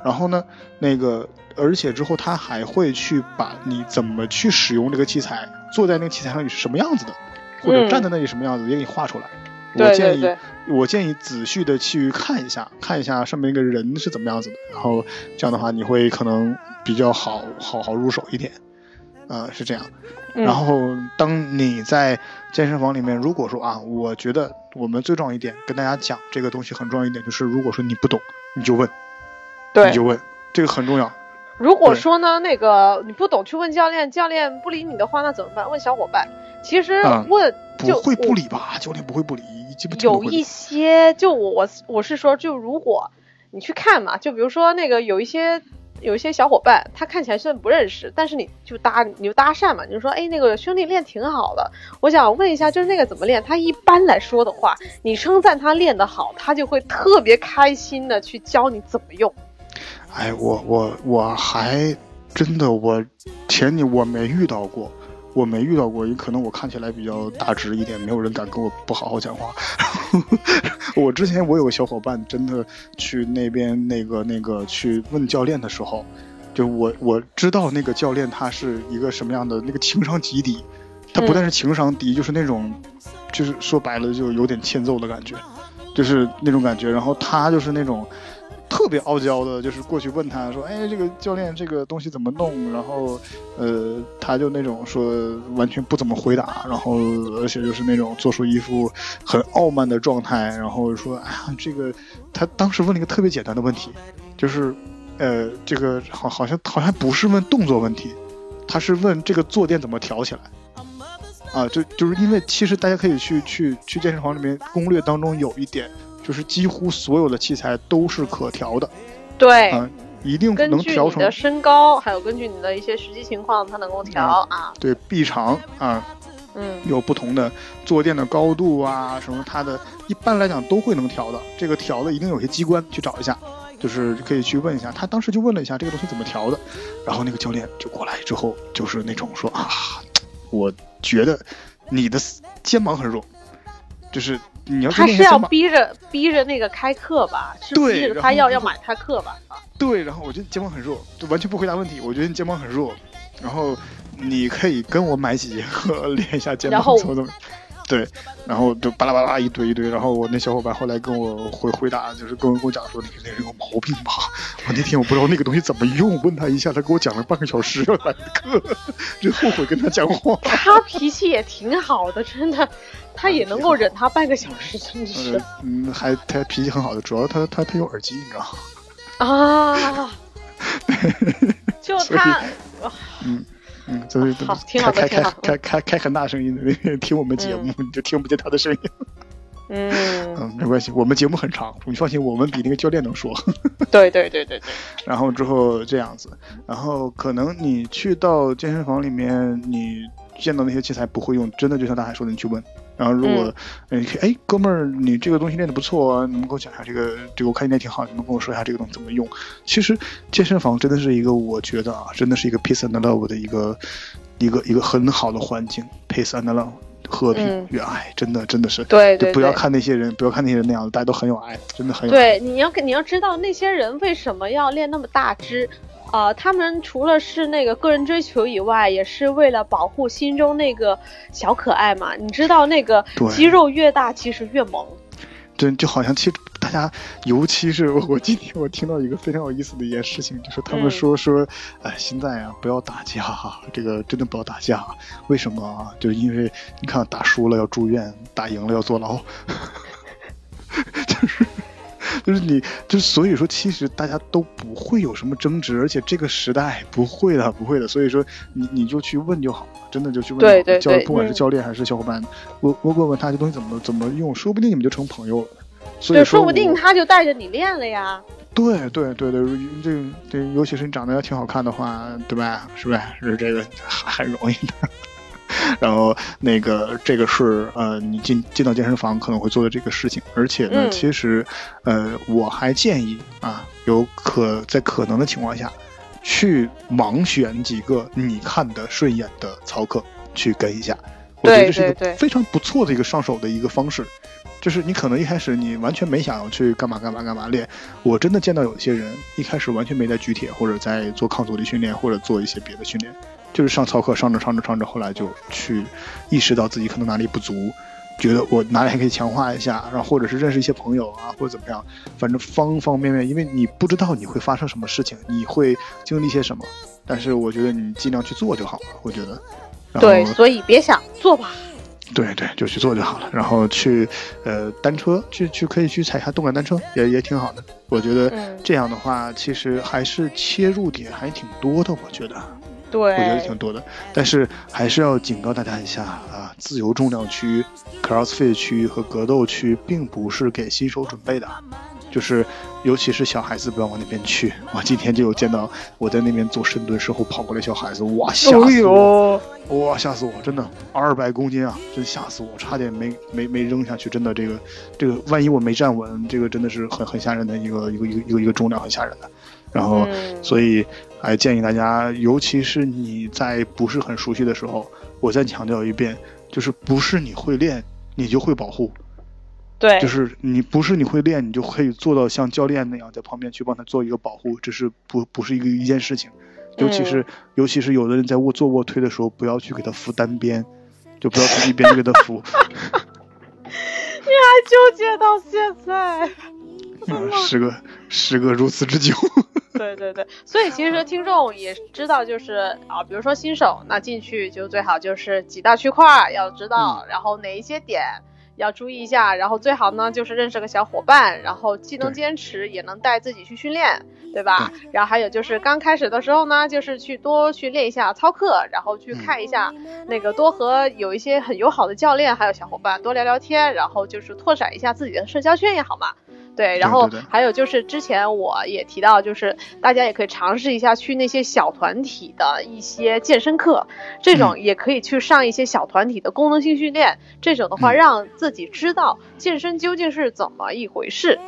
然后呢，那个而且之后他还会去把你怎么去使用这个器材，坐在那个器材上你是什么样子的，或者嗯。站在那里什么样子，也给你画出来。我建议对对。我建议仔细的去看一下，看一下上面那个人是怎么样子的，然后这样的话你会可能比较好好好入手一点，啊、是这样。嗯然后当你在健身房里面，如果说啊，我觉得我们最重要一点跟大家讲这个东西很重要一点，就是如果说你不懂，你就问，对你就问，这个很重要。如果说呢，那个你不懂去问教练，教练不理你的话，那怎么办？问小伙伴。其实嗯问、不就会不理吧？教练不会不理，有一些，就我我我是说，就如果你去看嘛，就比如说那个有一些有一些小伙伴，他看起来虽然不认识，但是你就搭你就搭讪嘛，你就说，哎，那个兄弟练挺好的，我想问一下，就是那个怎么练？他一般来说的话，你称赞他练得好，他就会特别开心的去教你怎么用。哎，我我我还真的我前你我没遇到过，我没遇到过，也可能我看起来比较大直一点，没有人敢跟我不好好讲话。我之前我有个小伙伴真的去那边那个那个去问教练的时候，就我我知道那个教练他是一个什么样的那个情商极低，他不但是情商低，就是那种就是说白了就有点欠揍的感觉。就是那种感觉。然后他就是那种特别傲娇的，就是过去问他说：“哎，这个教练这个东西怎么弄？”然后呃，他就那种说完全不怎么回答，然后而且就是那种做出一副很傲慢的状态，然后说：“哎呀，这个他当时问了一个特别简单的问题，就是呃，这个好好像好像不是问动作问题，他是问这个坐垫怎么调起来。”啊，就就是因为其实大家可以去去去健身房里面攻略当中有一点，就是几乎所有的器材都是可调的，对，嗯，一定能调成据你的身高，还有根据你的一些实际情况，它能够调啊。对臂长啊，嗯，有不同的坐垫的高度啊，什么它的一般来讲都会能调的。这个调的一定有些机关，去找一下，就是可以去问一下。他当时就问了一下这个东西怎么调的，然后那个教练就过来之后就是那种说啊，我觉得你的肩膀很弱，就是你要他是要。逼着逼着那个开课吧？是逼着他要要买他课吧？啊，对，然后我觉得肩膀很弱，就完全不回答问题。我觉得你肩膀很弱，然后你可以跟我买几节课 练一下肩膀然后怎么怎么。对，然后就巴拉巴拉一堆一堆，然后我那小伙伴后来跟我回回答，就是跟我跟我讲说，你那个人有毛病吧？我那天我不知道那个东西怎么用，问他一下，他给我讲了半个小时要来的课，就后悔跟他讲话。他脾气也挺好的，真的，他也能够忍他半个小时，真的是呃嗯，还他脾气很好的，主要他他他有耳机，你知道吗？啊。就他，嗯嗯，所以好挺好的开开挺好开开开开很大声音的听我们节目，你就听不见他的声音。嗯，嗯，没关系，我们节目很长，你放心，我们比那个教练能说。对对对对对，然后之后这样子，然后可能你去到健身房里面，你见到那些器材不会用，真的就像大海说的，你去问。然后如果，嗯，哎，哥们儿，你这个东西练得不错啊，你能给我讲一下这个，这个我看你练挺好，你能跟我说一下这个东西怎么用？其实健身房真的是一个，我觉得啊，真的是一个 peace and love 的一个一个一个很好的环境，peace and love，和平嗯与爱，真的真的是，对对就不要看那些人，不要看那些人那样，大家都很有爱，真的很有爱。对，你要你要知道那些人为什么要练那么大只，呃，他们除了是那个个人追求以外，也是为了保护心中那个小可爱嘛。你知道那个肌肉越大，其实越萌。真就好像其实大家，尤其是我我今天我听到一个非常有意思的一件事情，就是他们嗯说、说，哎，现在啊不要打架，这个真的不要打架，为什么啊？就是因为你看打输了要住院，打赢了要坐牢，就是。就是你，就所以说，其实大家都不会有什么争执，而且这个时代不会的，不会的。所以说，你你就去问就好了，真的就去问就好了。教对对对教不管是教练还是小伙伴，我我问问他这东西怎么怎么用，说不定你们就成朋友了。所以对，说说不定他就带着你练了呀。对对对对，这这尤其是你长得要挺好看的话，对吧？是吧？是这个很容易的。然后那个这个是呃，你进进到健身房可能会做的这个事情，而且呢，嗯其实呃，我还建议啊，有可在可能的情况下，去盲选几个你看的顺眼的操课去跟一下，我觉得这是一个非常不错的一个上手的一个方式。就是你可能一开始你完全没想要去干嘛干嘛干嘛练，我真的见到有些人一开始完全没在举铁或者在做抗阻力训练或者做一些别的训练，就是上操课上着上着上着，后来就去意识到自己可能哪里不足，觉得我哪里还可以强化一下，然后或者是认识一些朋友啊，或者怎么样，反正方方面面，因为你不知道你会发生什么事情，你会经历些什么，但是我觉得你尽量去做就好了，我觉得。对，所以别想做吧。对对，就去做就好了。然后去呃单车，去去可以去踩一下动感单车，也也挺好的。我觉得嗯这样的话，其实还是切入点还挺多的。我觉得，我觉得挺，多的。但是还是要警告大家一下啊，自由重量区、CrossFit 区和格斗区并不是给新手准备的。就是，尤其是小孩子不要往那边去。我今天就有见到我在那边做深蹲时候跑过来小孩子，哇，吓哎死我！呦，哇，吓死我！真的，二百公斤啊，真吓死我，差点没没没扔下去。真的，这个这个，万一我没站稳，这个真的是很很吓人的一个一个一个一个一个重量，很吓人的。然后，嗯所以还建议大家，尤其是你在不是很熟悉的时候，我再强调一遍，就是不是你会练你就会保护，对，就是你不是你会练，你就可以做到像教练那样在旁边去帮他做一个保护，这是不不是一个一件事情。尤其是、嗯尤其是有的人在卧做卧推的时候，不要去给他扶单边，就不要从一边就给他扶。你还纠结到现在。啊，时隔时隔如此之久。对对对，所以其实听众也知道，就是啊，比如说新手，那进去就最好就是几大区块要知道，然后哪一些点要注意一下，然后最好呢就是认识个小伙伴，然后既能坚持也能带自己去训练，对吧？然后还有就是刚开始的时候呢，就是去多去练一下操课，然后去看一下那个多和有一些很友好的教练还有小伙伴多聊聊天，然后就是拓展一下自己的社交圈也好嘛。对，然后还有就是之前我也提到，就是大家也可以尝试一下去那些小团体的一些健身课，这种也可以去上一些小团体的功能性训练，这种的话让自己知道健身究竟是怎么一回事。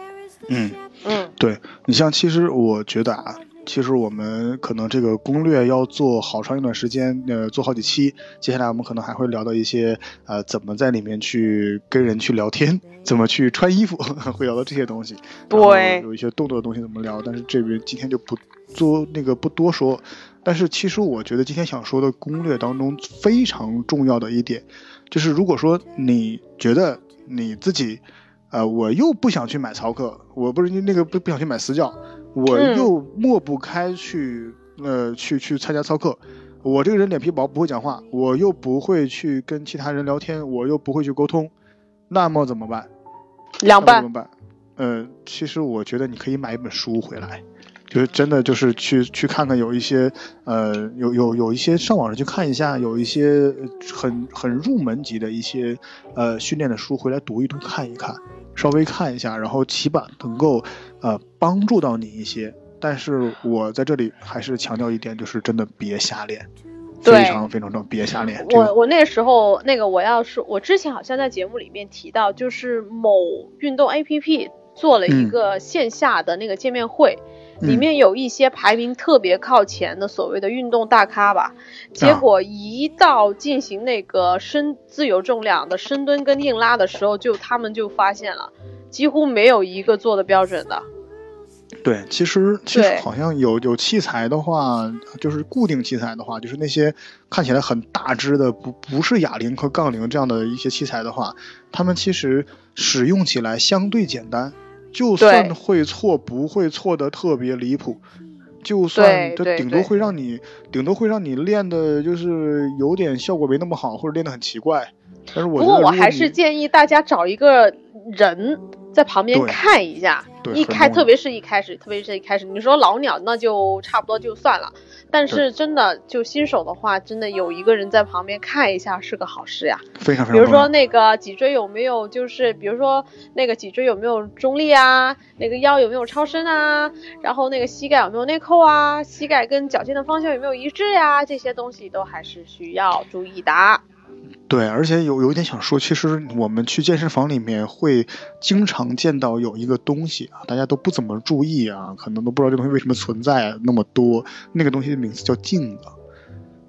嗯嗯，对你像其实我觉得啊。其实我们可能这个攻略要做好长一段时间，呃，做好几期。接下来我们可能还会聊到一些，呃，怎么在里面去跟人去聊天，怎么去穿衣服，会聊到这些东西。对，有一些动作的东西怎么聊，但是这边今天就不做那个不多说。但是其实我觉得今天想说的攻略当中非常重要的一点，就是如果说你觉得你自己，呃，我又不想去买操课，我不是那个不不想去买私教。我又抹不开去，呃，去去参加操课。我这个人脸皮薄，不会讲话，我又不会去跟其他人聊天，我又不会去沟通，那么怎么办？两半。怎么办？呃，其实我觉得你可以买一本书回来，就是真的就是去去看看，有一些呃，有有有一些上网上去看一下，有一些很很入门级的一些呃训练的书回来读一读，看一看。稍微看一下，然后起码能够，呃，帮助到你一些。但是我在这里还是强调一点，就是真的别瞎练，非常非常重要，别瞎练。我我那时候那个我要是我之前好像在节目里面提到，就是某运动 APP 做了一个线下的那个见面会。里面有一些排名特别靠前的所谓的运动大咖吧，结果一到进行那个深自由重量的深蹲跟硬拉的时候，就他们就发现了，几乎没有一个做的标准的。对，其实其实好像有有器材的话，就是固定器材的话，就是那些看起来很大只的，不不是哑铃和杠铃这样的一些器材的话，他们其实使用起来相对简单。就算会错，不会错的特别离谱。就算这顶多会让你，顶多会让你练的，就是有点效果没那么好，或者练得很奇怪。但是我不过我还是建议大家找一个人。在旁边看一下，一开，特别是一开始，特别是一开始，你说老鸟那就差不多就算了，但是真的就新手的话，真的有一个人在旁边看一下是个好事呀。非常非常。比如说那个脊椎有没有，就是比如说那个脊椎有没有中立啊，那个腰有没有超伸啊，然后那个膝盖有没有内扣啊，膝盖跟脚尖的方向有没有一致呀，这些东西都还是需要注意的。对，而且有有一点想说，其实我们去健身房里面会经常见到有一个东西啊，大家都不怎么注意啊，可能都不知道这东西为什么存在那么多。那个东西的名字叫镜子，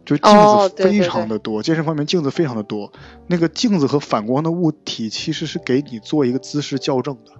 就镜子非常的多，健身房里面镜子非常的多。那个镜子和反光的物体其实是给你做一个姿势校正的，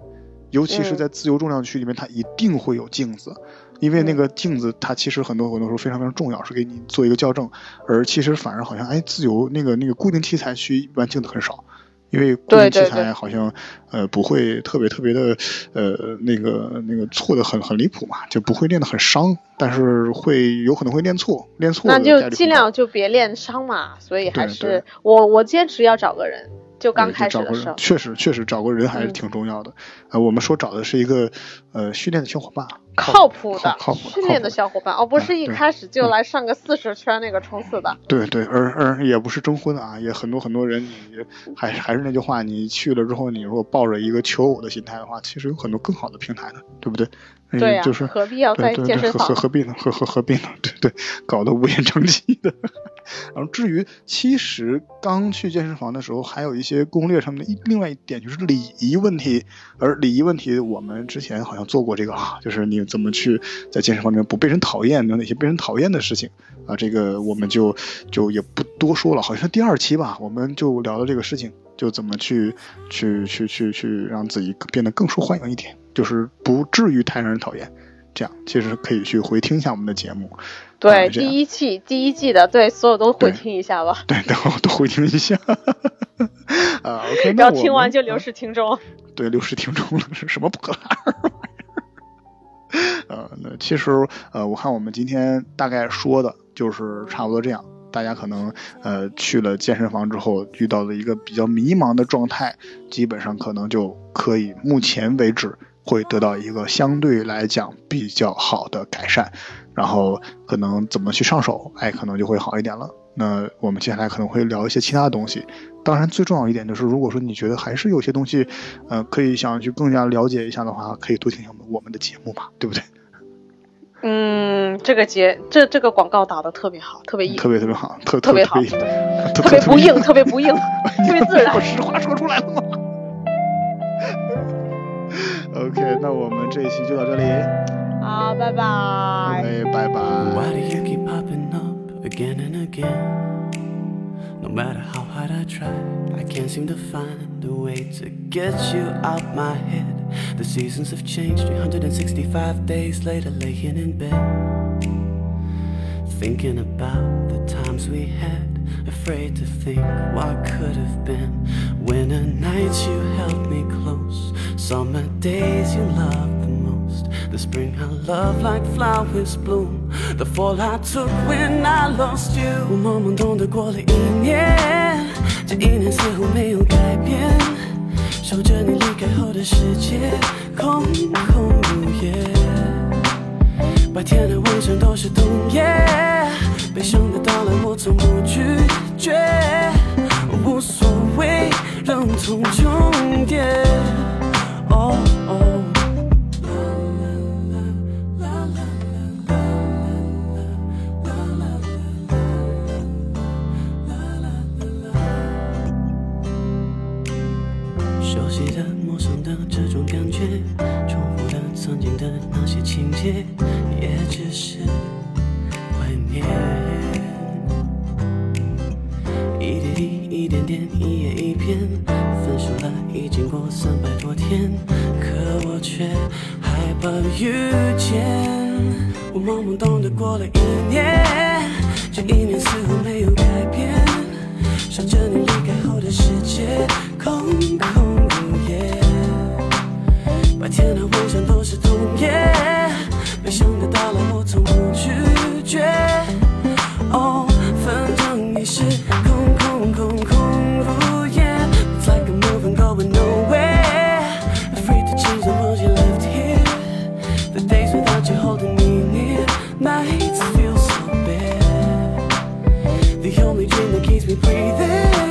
尤其是在自由重量区里面，它一定会有镜子。因为那个镜子，它其实很多很多时候非常非常重要，是给你做一个校正。而其实反而好像，哎，自由那个那个固定器材区一般镜子很少，因为固定器材好像呃不会特别特别的呃那个那个错的很很离谱嘛，就不会练得很伤，但是会有可能会练错，练错那就尽量就别练伤嘛。所以还是我我坚持要找个人。就刚开始的时候，确实确实找个人还是挺重要的。呃，我们说找的是一个呃训练的小伙伴，靠谱的靠谱训练的小伙伴，而不是一开始就来上个四十圈那个冲刺的。对对，而而也不是征婚啊，也很多很多人，你还还是那句话，你去了之后，你如果抱着一个求偶的心态的话，其实有很多更好的平台的，对不对？对呀，就是何必要在健身房？何何必呢？何何何必呢？对对，搞得乌烟瘴气的。然后至于，其实刚去健身房的时候，还有一些攻略上面的一另外一点就是礼仪问题。而礼仪问题，我们之前好像做过这个啊，就是你怎么去在健身房里面不被人讨厌，有哪些被人讨厌的事情啊？这个我们就就也不多说了。好像是第二期吧，我们就聊了这个事情，就怎么去去去去去让自己变得更受欢迎一点。就是不至于太让人讨厌，这样其实可以去回听一下我们的节目。对，第一季第一季的，对，所有都回听一下吧。对，都都回听一下。啊，OK，然后听完就流失听众。对，流失听众了，是什么破烂玩意儿？呃，那其实呃，我看我们今天大概说的就是差不多这样。大家可能呃去了健身房之后遇到了一个比较迷茫的状态，基本上可能就可以，目前为止会得到一个相对来讲比较好的改善。然后可能怎么去上手，哎，可能就会好一点了。那我们接下来可能会聊一些其他的东西。当然，最重要一点就是，如果说你觉得还是有些东西，呃，可以想去更加了解一下的话，可以多听听我们的节目嘛，对不对？嗯，这个节这这个广告打的特别好，特别硬，特别特别好，特特别好，特别不硬，特别不硬，特别自然。我实话说出来了吗 ？OK，那我们这一期就到这里。好，拜拜。哎，拜拜。No matter how hard I try, I can't seem to find a way to get you out my head. The seasons have changed, 365 days later, laying in bed. Thinking about the times we had, afraid to think what could have been. Winter nights you held me close, summer days you love the most. The spring I love like flowers bloom. The fall I took when I lost you，我懵懵懂懂过了一年，这一年似乎没有改变，守着你离开后的世界，空空如也。白天和晚上都是冬夜，悲伤的到来我从不拒绝，无所谓，让痛终结。也只是怀念，一点滴，一点点，一页一篇，分手了已经过三百多天，可我却害怕遇见。我懵懵懂得过了一年，这一年似乎没有改变，守着你离开后的世界，空空如也，白天和晚上都是冬夜。悲伤的到来，我从不拒绝。哦，反正已是空空空空如也。It's like I'm moving, going nowhere. Afraid to change the world you left here. The days without you holding me near, nights feel so bad. The only dream that keeps me breathing.